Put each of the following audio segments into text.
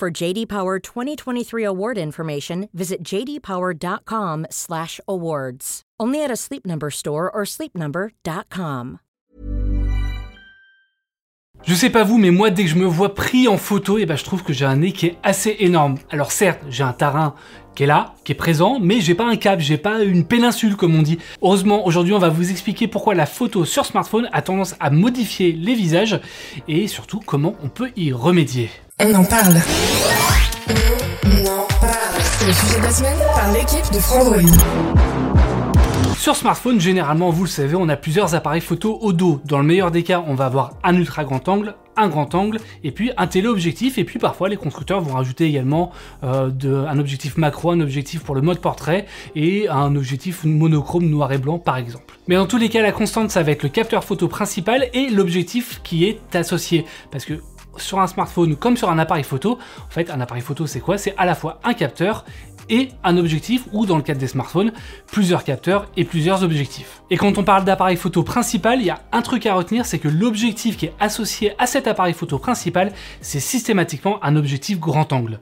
For JD Power 2023 award information, visit jdpower.com/awards. Only at a Sleep Number store or sleepnumber.com. Je sais pas vous, mais moi, dès que je me vois pris en photo, et ben, je trouve que j'ai un nez qui est assez énorme. Alors certes, j'ai un tarin qui est là, qui est présent, mais j'ai pas un cap, j'ai pas une péninsule comme on dit. Heureusement, aujourd'hui, on va vous expliquer pourquoi la photo sur smartphone a tendance à modifier les visages et surtout comment on peut y remédier. On en parle. On en parle. C'est le sujet de la semaine par l'équipe de Frandroid. Sur smartphone, généralement, vous le savez, on a plusieurs appareils photo au dos. Dans le meilleur des cas, on va avoir un ultra grand angle, un grand angle et puis un téléobjectif et puis parfois les constructeurs vont rajouter également euh, de, un objectif macro, un objectif pour le mode portrait et un objectif monochrome noir et blanc par exemple. Mais dans tous les cas la constante ça va être le capteur photo principal et l'objectif qui est associé parce que sur un smartphone comme sur un appareil photo, en fait un appareil photo c'est quoi? C'est à la fois un capteur et un objectif, ou dans le cadre des smartphones, plusieurs capteurs et plusieurs objectifs. Et quand on parle d'appareil photo principal, il y a un truc à retenir, c'est que l'objectif qui est associé à cet appareil photo principal, c'est systématiquement un objectif grand angle.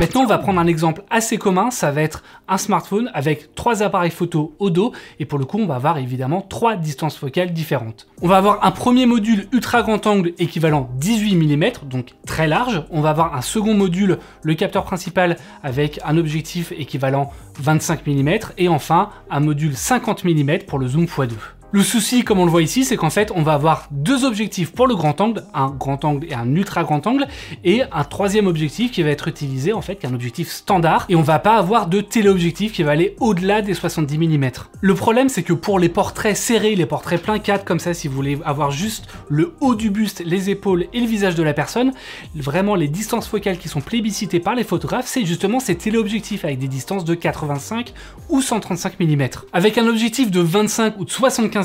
Maintenant, on va prendre un exemple assez commun, ça va être un smartphone avec trois appareils photo au dos, et pour le coup, on va avoir évidemment trois distances focales différentes. On va avoir un premier module ultra grand angle équivalent 18 mm, donc très large. On va avoir un second module, le capteur principal, avec un objectif équivalent 25 mm, et enfin un module 50 mm pour le zoom x2. Le souci, comme on le voit ici, c'est qu'en fait, on va avoir deux objectifs pour le grand angle, un grand angle et un ultra grand angle, et un troisième objectif qui va être utilisé, en fait, qui est un objectif standard, et on va pas avoir de téléobjectif qui va aller au-delà des 70 mm. Le problème, c'est que pour les portraits serrés, les portraits plein 4, comme ça, si vous voulez avoir juste le haut du buste, les épaules et le visage de la personne, vraiment, les distances focales qui sont plébiscitées par les photographes, c'est justement ces téléobjectifs avec des distances de 85 ou 135 mm. Avec un objectif de 25 ou de 75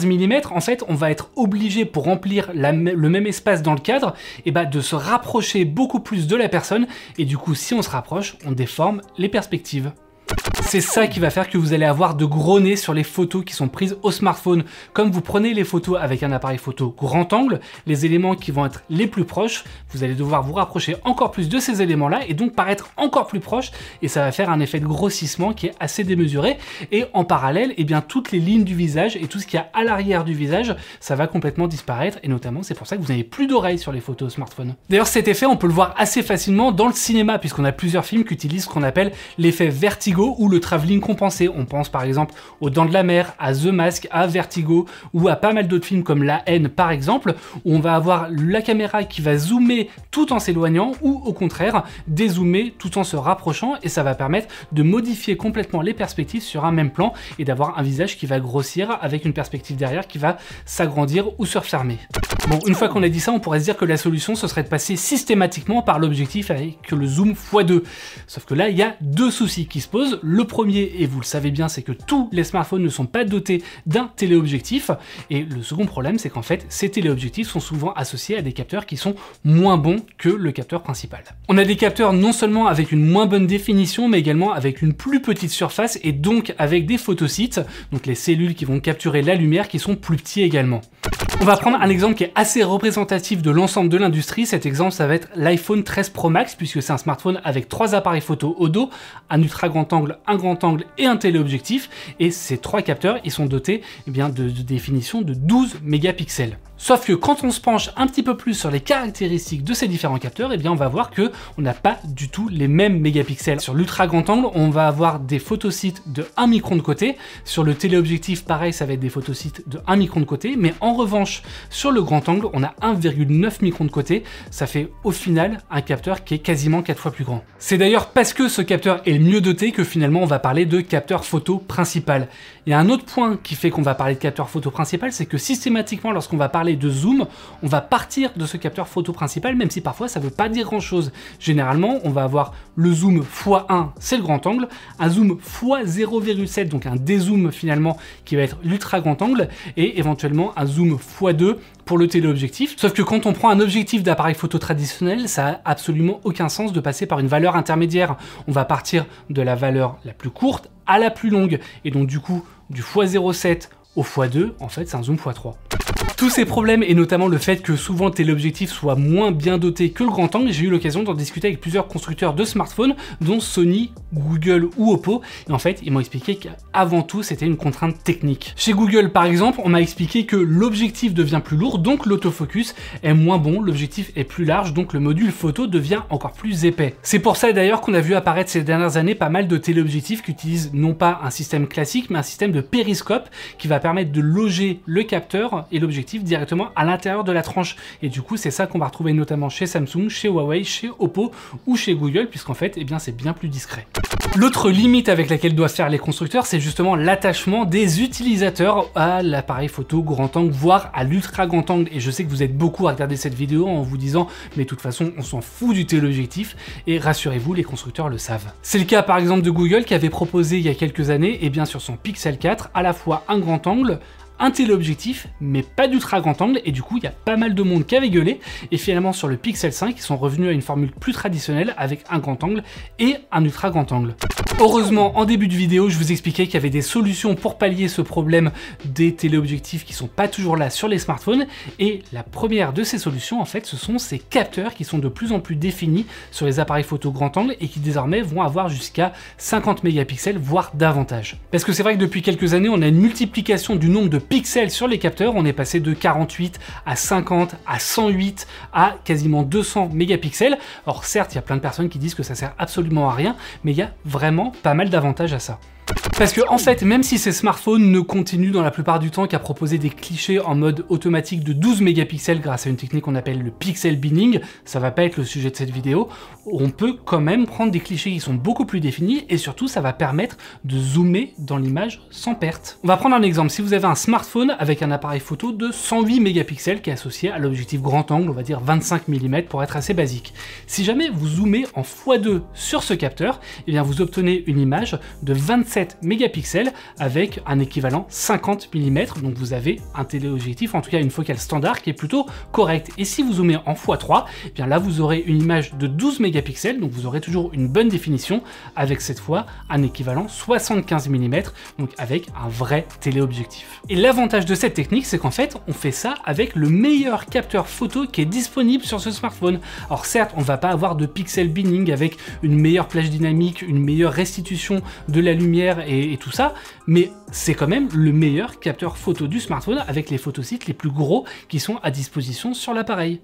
en fait, on va être obligé pour remplir le même espace dans le cadre, et bah, de se rapprocher beaucoup plus de la personne, et du coup, si on se rapproche, on déforme les perspectives. C'est ça qui va faire que vous allez avoir de gros nez sur les photos qui sont prises au smartphone. Comme vous prenez les photos avec un appareil photo grand angle, les éléments qui vont être les plus proches, vous allez devoir vous rapprocher encore plus de ces éléments-là et donc paraître encore plus proche et ça va faire un effet de grossissement qui est assez démesuré. Et en parallèle, eh bien, toutes les lignes du visage et tout ce qu'il y a à l'arrière du visage, ça va complètement disparaître et notamment c'est pour ça que vous n'avez plus d'oreilles sur les photos au smartphone. D'ailleurs cet effet on peut le voir assez facilement dans le cinéma puisqu'on a plusieurs films qui utilisent ce qu'on appelle l'effet vertigo ou le travelling compensé. On pense par exemple aux Dents de la Mer, à The Mask, à Vertigo ou à pas mal d'autres films comme La haine par exemple, où on va avoir la caméra qui va zoomer tout en s'éloignant ou au contraire dézoomer tout en se rapprochant et ça va permettre de modifier complètement les perspectives sur un même plan et d'avoir un visage qui va grossir avec une perspective derrière qui va s'agrandir ou se refermer. Bon, une fois qu'on a dit ça, on pourrait se dire que la solution ce serait de passer systématiquement par l'objectif avec le zoom x2. Sauf que là, il y a deux soucis qui se posent. Premier, et vous le savez bien, c'est que tous les smartphones ne sont pas dotés d'un téléobjectif. Et le second problème, c'est qu'en fait, ces téléobjectifs sont souvent associés à des capteurs qui sont moins bons que le capteur principal. On a des capteurs non seulement avec une moins bonne définition, mais également avec une plus petite surface et donc avec des photosites, donc les cellules qui vont capturer la lumière qui sont plus petits également. On va prendre un exemple qui est assez représentatif de l'ensemble de l'industrie. Cet exemple, ça va être l'iPhone 13 Pro Max, puisque c'est un smartphone avec trois appareils photo au dos, un ultra grand angle, un grand angle et un téléobjectif. Et ces trois capteurs, ils sont dotés eh bien, de, de définition de 12 mégapixels. Sauf que quand on se penche un petit peu plus sur les caractéristiques de ces différents capteurs, eh bien on va voir que on n'a pas du tout les mêmes mégapixels. Sur l'ultra grand angle, on va avoir des photosites de 1 micron de côté. Sur le téléobjectif, pareil, ça va être des photosites de 1 micron de côté. Mais en revanche, sur le grand angle, on a 1,9 micron de côté. Ça fait au final un capteur qui est quasiment 4 fois plus grand. C'est d'ailleurs parce que ce capteur est mieux doté que finalement on va parler de capteur photo principal. Il y a un autre point qui fait qu'on va parler de capteur photo principal, c'est que systématiquement lorsqu'on va parler de zoom, on va partir de ce capteur photo principal, même si parfois ça veut pas dire grand chose. Généralement, on va avoir le zoom x1, c'est le grand angle, un zoom x 0,7, donc un dézoom finalement qui va être l'ultra grand angle, et éventuellement un zoom x2 pour le téléobjectif. Sauf que quand on prend un objectif d'appareil photo traditionnel, ça a absolument aucun sens de passer par une valeur intermédiaire. On va partir de la valeur la plus courte à la plus longue. Et donc du coup, du x07 au x2, en fait, c'est un zoom x3. Tous ces problèmes, et notamment le fait que souvent le téléobjectif soit moins bien doté que le grand angle, j'ai eu l'occasion d'en discuter avec plusieurs constructeurs de smartphones, dont Sony, Google ou Oppo, et en fait, ils m'ont expliqué qu'avant tout, c'était une contrainte technique. Chez Google, par exemple, on m'a expliqué que l'objectif devient plus lourd, donc l'autofocus est moins bon, l'objectif est plus large, donc le module photo devient encore plus épais. C'est pour ça d'ailleurs qu'on a vu apparaître ces dernières années pas mal de téléobjectifs qui utilisent non pas un système classique, mais un système de périscope qui va permettre de loger le capteur et l'objectif directement à l'intérieur de la tranche. Et du coup, c'est ça qu'on va retrouver notamment chez Samsung, chez Huawei, chez Oppo ou chez Google, puisqu'en fait, eh bien, c'est bien plus discret. L'autre limite avec laquelle doivent faire les constructeurs, c'est justement l'attachement des utilisateurs à l'appareil photo grand angle, voire à l'ultra grand angle. Et je sais que vous êtes beaucoup à regarder cette vidéo en vous disant, mais de toute façon, on s'en fout du téléobjectif. Et rassurez-vous, les constructeurs le savent. C'est le cas par exemple de Google qui avait proposé il y a quelques années, et eh bien sur son Pixel 4, à la fois un grand angle, un téléobjectif, mais pas d'ultra grand angle, et du coup, il y a pas mal de monde qui avait gueulé, et finalement, sur le Pixel 5, ils sont revenus à une formule plus traditionnelle avec un grand angle et un ultra grand angle. Heureusement, en début de vidéo, je vous expliquais qu'il y avait des solutions pour pallier ce problème des téléobjectifs qui sont pas toujours là sur les smartphones, et la première de ces solutions, en fait, ce sont ces capteurs qui sont de plus en plus définis sur les appareils photo grand angle et qui désormais vont avoir jusqu'à 50 mégapixels, voire davantage. Parce que c'est vrai que depuis quelques années, on a une multiplication du nombre de pixels sur les capteurs, on est passé de 48 à 50 à 108 à quasiment 200 mégapixels. Or certes, il y a plein de personnes qui disent que ça sert absolument à rien, mais il y a vraiment pas mal d'avantages à ça. Parce que en fait, même si ces smartphones ne continuent dans la plupart du temps qu'à proposer des clichés en mode automatique de 12 mégapixels grâce à une technique qu'on appelle le pixel binning, ça va pas être le sujet de cette vidéo, on peut quand même prendre des clichés qui sont beaucoup plus définis et surtout ça va permettre de zoomer dans l'image sans perte. On va prendre un exemple, si vous avez un smartphone avec un appareil photo de 108 mégapixels qui est associé à l'objectif grand angle, on va dire 25 mm pour être assez basique. Si jamais vous zoomez en x2 sur ce capteur, et eh bien vous obtenez une image de 27 mégapixels avec un équivalent 50 mm. Donc vous avez un téléobjectif, en tout cas une focale standard qui est plutôt correcte. Et si vous zoomez en x3, eh bien là vous aurez une image de 12 mégapixels, donc vous aurez toujours une bonne définition avec cette fois un équivalent 75 mm, donc avec un vrai téléobjectif. Et l'avantage de cette technique, c'est qu'en fait on fait ça avec le meilleur capteur photo qui est disponible sur ce smartphone. Alors certes, on va pas avoir de pixel binning avec une meilleure plage dynamique, une meilleure restitution de la lumière et tout ça, mais c'est quand même le meilleur capteur photo du smartphone avec les photosites les plus gros qui sont à disposition sur l'appareil.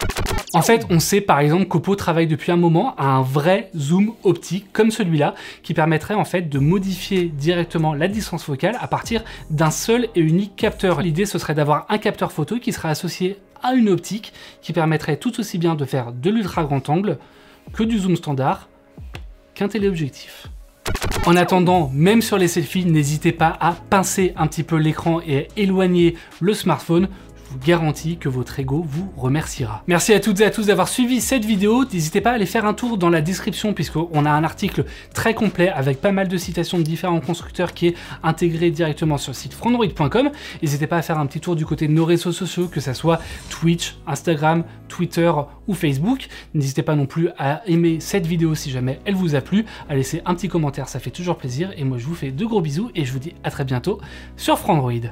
En fait, on sait par exemple qu'Oppo travaille depuis un moment à un vrai zoom optique comme celui-là qui permettrait en fait de modifier directement la distance focale à partir d'un seul et unique capteur. L'idée ce serait d'avoir un capteur photo qui serait associé à une optique qui permettrait tout aussi bien de faire de l'ultra grand angle que du zoom standard qu'un téléobjectif. En attendant, même sur les selfies, n'hésitez pas à pincer un petit peu l'écran et à éloigner le smartphone vous que votre ego vous remerciera. Merci à toutes et à tous d'avoir suivi cette vidéo. N'hésitez pas à aller faire un tour dans la description puisqu'on a un article très complet avec pas mal de citations de différents constructeurs qui est intégré directement sur le site frandroid.com. N'hésitez pas à faire un petit tour du côté de nos réseaux sociaux, que ce soit Twitch, Instagram, Twitter ou Facebook. N'hésitez pas non plus à aimer cette vidéo si jamais elle vous a plu, à laisser un petit commentaire, ça fait toujours plaisir. Et moi je vous fais de gros bisous et je vous dis à très bientôt sur Frandroid.